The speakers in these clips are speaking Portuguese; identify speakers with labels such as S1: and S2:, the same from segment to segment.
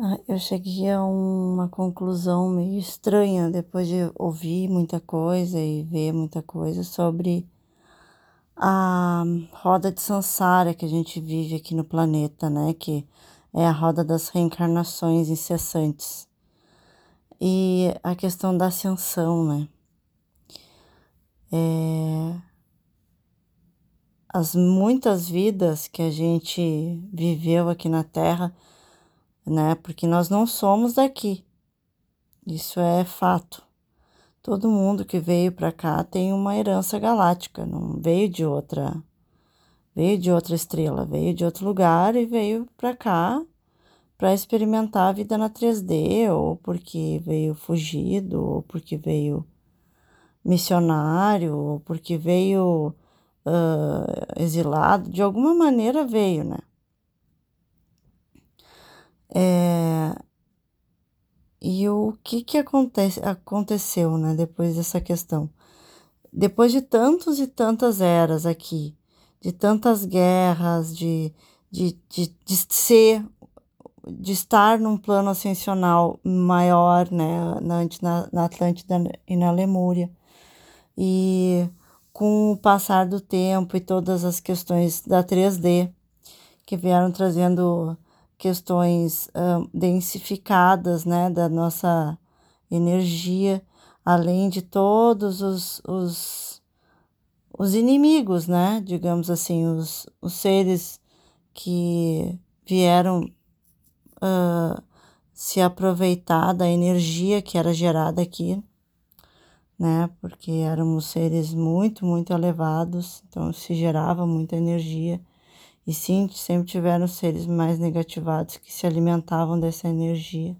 S1: Ah, eu cheguei a uma conclusão meio estranha depois de ouvir muita coisa e ver muita coisa sobre a roda de Sansara que a gente vive aqui no planeta, né? Que é a roda das reencarnações incessantes. E a questão da ascensão, né? É... As muitas vidas que a gente viveu aqui na Terra né? Porque nós não somos daqui. Isso é fato. Todo mundo que veio para cá tem uma herança galáctica, não veio de outra, veio de outra estrela, veio de outro lugar e veio para cá para experimentar a vida na 3D, ou porque veio fugido, ou porque veio missionário, ou porque veio uh, exilado, de alguma maneira veio, né? É, e o que que acontece, aconteceu, né, depois dessa questão? Depois de tantos e tantas eras aqui, de tantas guerras, de, de, de, de ser, de estar num plano ascensional maior, né, na, na Atlântida e na Lemúria, e com o passar do tempo e todas as questões da 3D, que vieram trazendo questões densificadas, né, da nossa energia, além de todos os, os, os inimigos, né, digamos assim, os, os seres que vieram uh, se aproveitar da energia que era gerada aqui, né, porque éramos seres muito, muito elevados, então se gerava muita energia e sim, sempre tiveram seres mais negativados que se alimentavam dessa energia.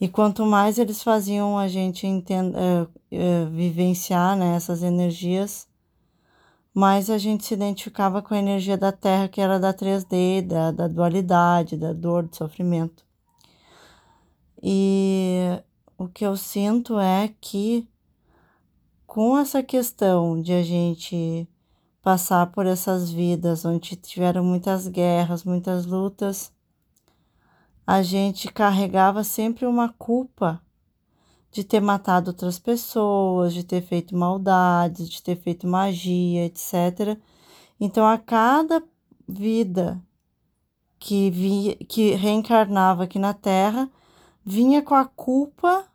S1: E quanto mais eles faziam a gente uh, uh, vivenciar né, essas energias, mais a gente se identificava com a energia da Terra, que era da 3D, da, da dualidade, da dor, do sofrimento. E o que eu sinto é que, com essa questão de a gente passar por essas vidas onde tiveram muitas guerras, muitas lutas, a gente carregava sempre uma culpa de ter matado outras pessoas, de ter feito maldades, de ter feito magia, etc. Então, a cada vida que, via, que reencarnava aqui na Terra, vinha com a culpa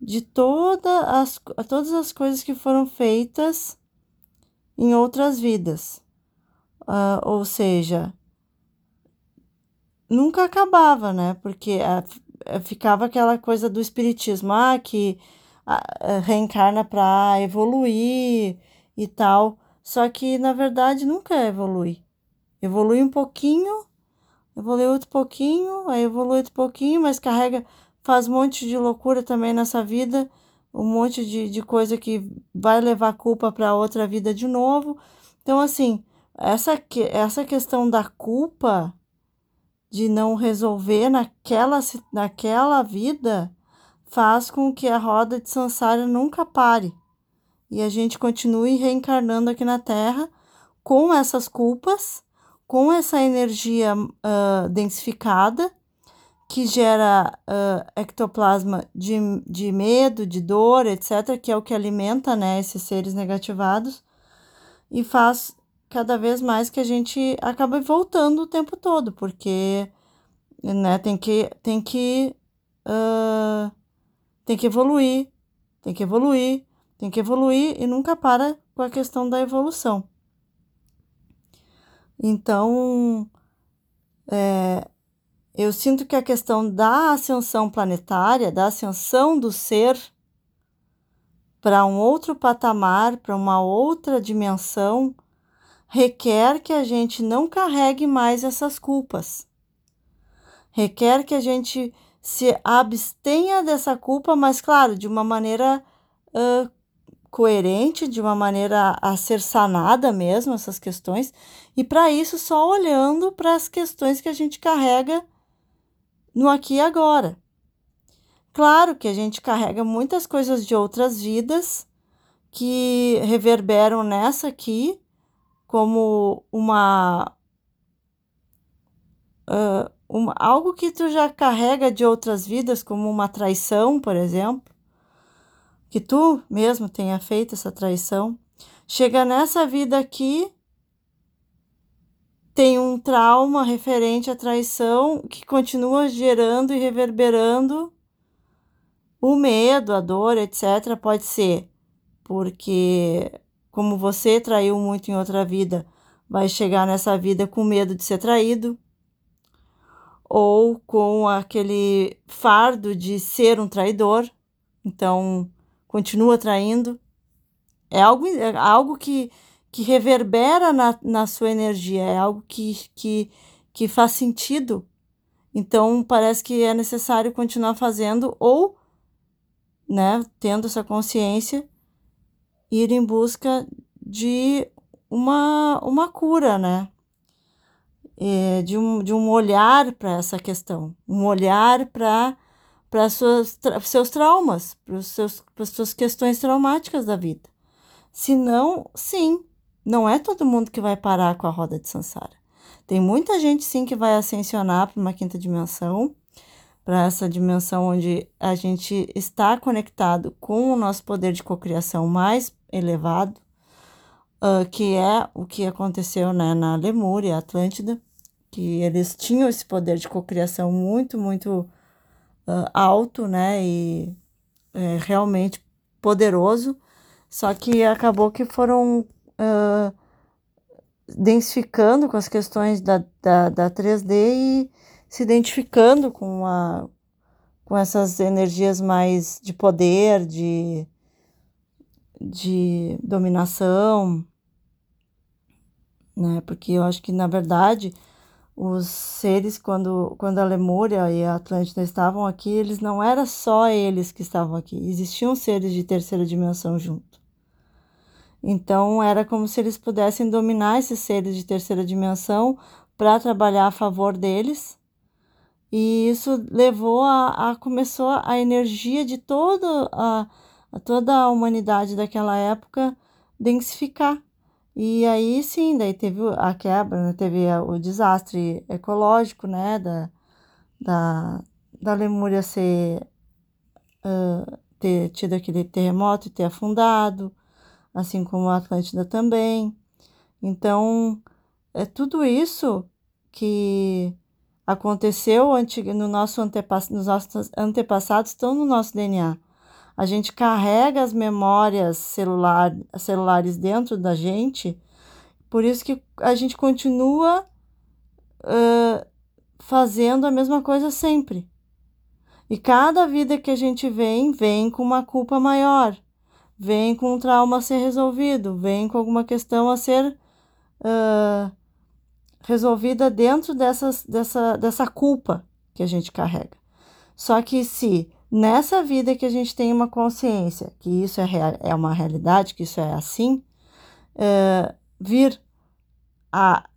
S1: de toda as, todas as coisas que foram feitas em outras vidas. Uh, ou seja, nunca acabava, né? Porque uh, ficava aquela coisa do espiritismo, ah, que uh, reencarna para evoluir e tal. Só que na verdade nunca evolui. Evolui um pouquinho, evolui outro pouquinho, aí evolui outro pouquinho, mas carrega, faz um monte de loucura também nessa vida um monte de, de coisa que vai levar culpa para outra vida de novo. Então, assim, essa, essa questão da culpa de não resolver naquela, naquela vida faz com que a roda de Sansara nunca pare e a gente continue reencarnando aqui na Terra com essas culpas, com essa energia uh, densificada que gera uh, ectoplasma de, de medo, de dor, etc., que é o que alimenta né, esses seres negativados, e faz cada vez mais que a gente acabe voltando o tempo todo, porque né, tem que, tem que, uh, tem que evoluir, tem que evoluir, tem que evoluir e nunca para com a questão da evolução. Então, é, eu sinto que a questão da ascensão planetária, da ascensão do ser para um outro patamar, para uma outra dimensão, requer que a gente não carregue mais essas culpas. Requer que a gente se abstenha dessa culpa, mas, claro, de uma maneira uh, coerente, de uma maneira a ser sanada mesmo, essas questões, e para isso só olhando para as questões que a gente carrega no aqui e agora. Claro que a gente carrega muitas coisas de outras vidas que reverberam nessa aqui como uma uh, uma, algo que tu já carrega de outras vidas, como uma traição, por exemplo, que tu mesmo tenha feito essa traição, chega nessa vida aqui, tem um trauma referente à traição que continua gerando e reverberando o medo, a dor, etc. Pode ser porque, como você traiu muito em outra vida, vai chegar nessa vida com medo de ser traído, ou com aquele fardo de ser um traidor, então continua traindo. É algo, é algo que, que reverbera na, na sua energia, é algo que, que, que faz sentido. Então parece que é necessário continuar fazendo ou, né, tendo essa consciência, ir em busca de uma, uma cura, né? É, de, um, de um olhar para essa questão, um olhar para para seus traumas, para as suas questões traumáticas da vida. Se não, sim, não é todo mundo que vai parar com a roda de Sansara. Tem muita gente sim que vai ascensionar para uma quinta dimensão, para essa dimensão onde a gente está conectado com o nosso poder de cocriação mais elevado, uh, que é o que aconteceu né, na Lemúria, Atlântida, que eles tinham esse poder de cocriação muito, muito uh, alto, né, e é, realmente poderoso, só que acabou que foram uh, densificando com as questões da, da, da 3D e se identificando com, a, com essas energias mais de poder, de de dominação, né? Porque eu acho que na verdade os seres quando quando a Lemúria e a Atlântida estavam aqui, eles não era só eles que estavam aqui, existiam seres de terceira dimensão junto. Então era como se eles pudessem dominar esses seres de terceira dimensão para trabalhar a favor deles. E isso levou a, a começou a energia de toda a a toda a humanidade daquela época densificar. E aí sim, daí teve a quebra, né? teve o desastre ecológico, né, da, da, da Lemúria ser, uh, ter tido aquele terremoto e ter afundado, assim como a Atlântida também. Então, é tudo isso que aconteceu no nosso antepass nos nossos antepassados estão no nosso DNA a gente carrega as memórias celular, celulares dentro da gente, por isso que a gente continua uh, fazendo a mesma coisa sempre. E cada vida que a gente vem, vem com uma culpa maior, vem com um trauma a ser resolvido, vem com alguma questão a ser uh, resolvida dentro dessas, dessa, dessa culpa que a gente carrega. Só que se nessa vida que a gente tem uma consciência que isso é, real, é uma realidade, que isso é assim, é, vir a,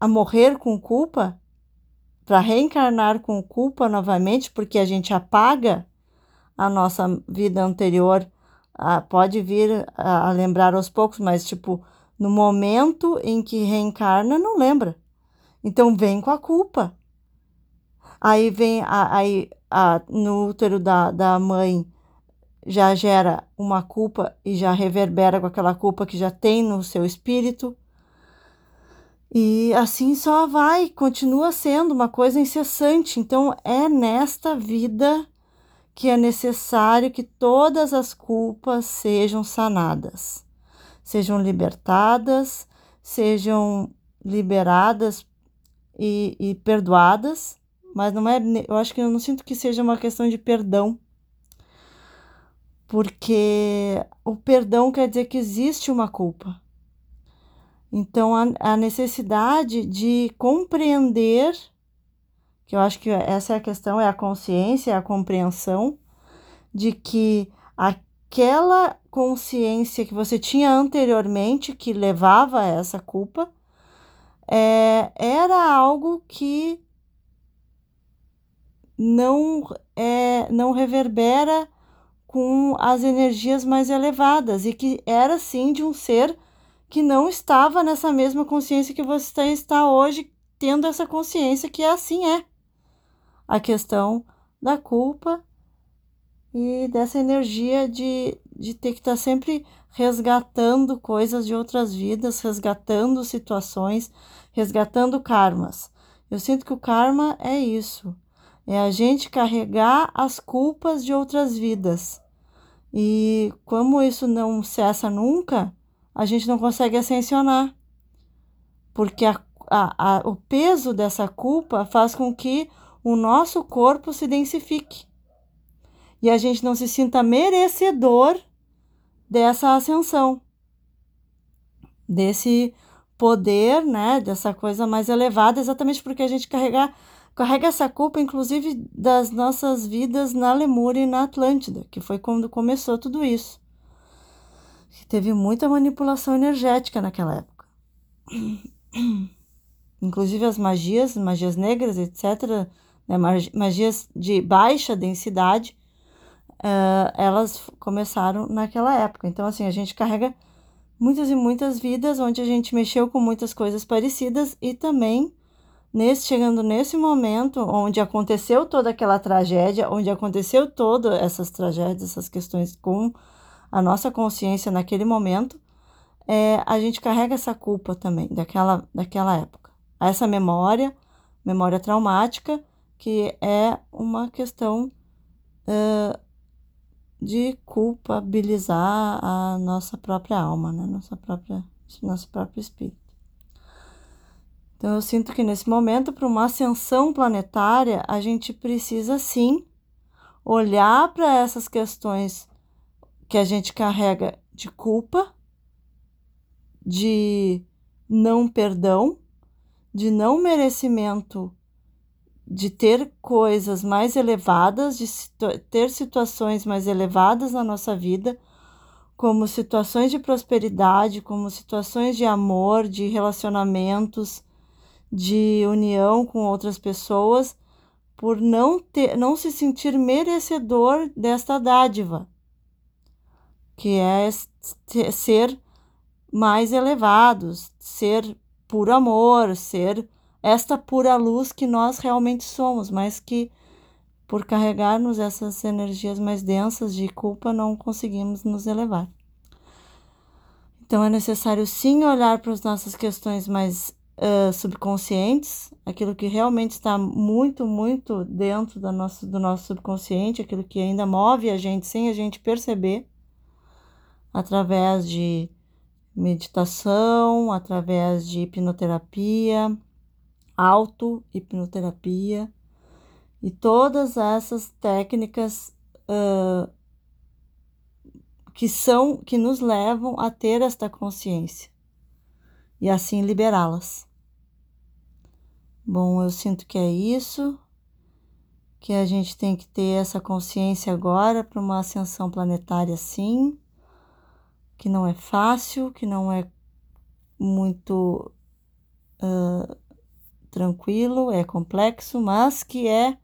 S1: a morrer com culpa, para reencarnar com culpa novamente, porque a gente apaga a nossa vida anterior, a, pode vir a, a lembrar aos poucos, mas tipo, no momento em que reencarna, não lembra. Então vem com a culpa. Aí vem, aí a, no útero da, da mãe já gera uma culpa e já reverbera com aquela culpa que já tem no seu espírito. E assim só vai, continua sendo uma coisa incessante. Então é nesta vida que é necessário que todas as culpas sejam sanadas, sejam libertadas, sejam liberadas e, e perdoadas mas não é, eu acho que eu não sinto que seja uma questão de perdão. Porque o perdão quer dizer que existe uma culpa. Então a, a necessidade de compreender, que eu acho que essa é a questão, é a consciência, é a compreensão de que aquela consciência que você tinha anteriormente que levava a essa culpa é, era algo que não, é, não reverbera com as energias mais elevadas e que era sim de um ser que não estava nessa mesma consciência que você está hoje tendo essa consciência que assim é a questão da culpa e dessa energia de, de ter que estar tá sempre resgatando coisas de outras vidas, resgatando situações, resgatando karmas. Eu sinto que o karma é isso, é a gente carregar as culpas de outras vidas. E como isso não cessa nunca, a gente não consegue ascensionar. Porque a, a, a, o peso dessa culpa faz com que o nosso corpo se densifique. E a gente não se sinta merecedor dessa ascensão, desse poder, né, dessa coisa mais elevada, exatamente porque a gente carrega, carrega essa culpa, inclusive, das nossas vidas na Lemúria e na Atlântida, que foi quando começou tudo isso teve muita manipulação energética naquela época. Inclusive as magias, magias negras, etc., né, magias de baixa densidade, uh, elas começaram naquela época. Então, assim, a gente carrega muitas e muitas vidas onde a gente mexeu com muitas coisas parecidas e também nesse chegando nesse momento onde aconteceu toda aquela tragédia, onde aconteceu todas essas tragédias, essas questões com a nossa consciência naquele momento, é, a gente carrega essa culpa também daquela, daquela época. Essa memória, memória traumática, que é uma questão uh, de culpabilizar a nossa própria alma, né? nossa própria, nosso próprio espírito. Então, eu sinto que nesse momento, para uma ascensão planetária, a gente precisa sim olhar para essas questões que a gente carrega de culpa, de não perdão, de não merecimento de ter coisas mais elevadas, de ter situações mais elevadas na nossa vida, como situações de prosperidade, como situações de amor, de relacionamentos, de união com outras pessoas, por não ter, não se sentir merecedor desta dádiva que é ser mais elevados, ser puro amor, ser esta pura luz que nós realmente somos, mas que por carregarmos essas energias mais densas de culpa não conseguimos nos elevar. Então é necessário sim olhar para as nossas questões mais uh, subconscientes, aquilo que realmente está muito, muito dentro do nosso, do nosso subconsciente, aquilo que ainda move a gente sem a gente perceber através de meditação, através de hipnoterapia, auto-hipnoterapia e todas essas técnicas uh, que são que nos levam a ter esta consciência e assim liberá-las. Bom, eu sinto que é isso, que a gente tem que ter essa consciência agora para uma ascensão planetária, sim que não é fácil, que não é muito uh, tranquilo, é complexo, mas que é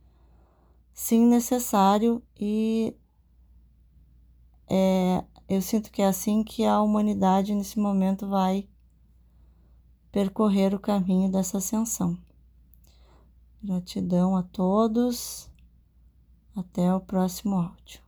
S1: sim necessário e é, eu sinto que é assim que a humanidade nesse momento vai percorrer o caminho dessa ascensão. Gratidão a todos. Até o próximo áudio.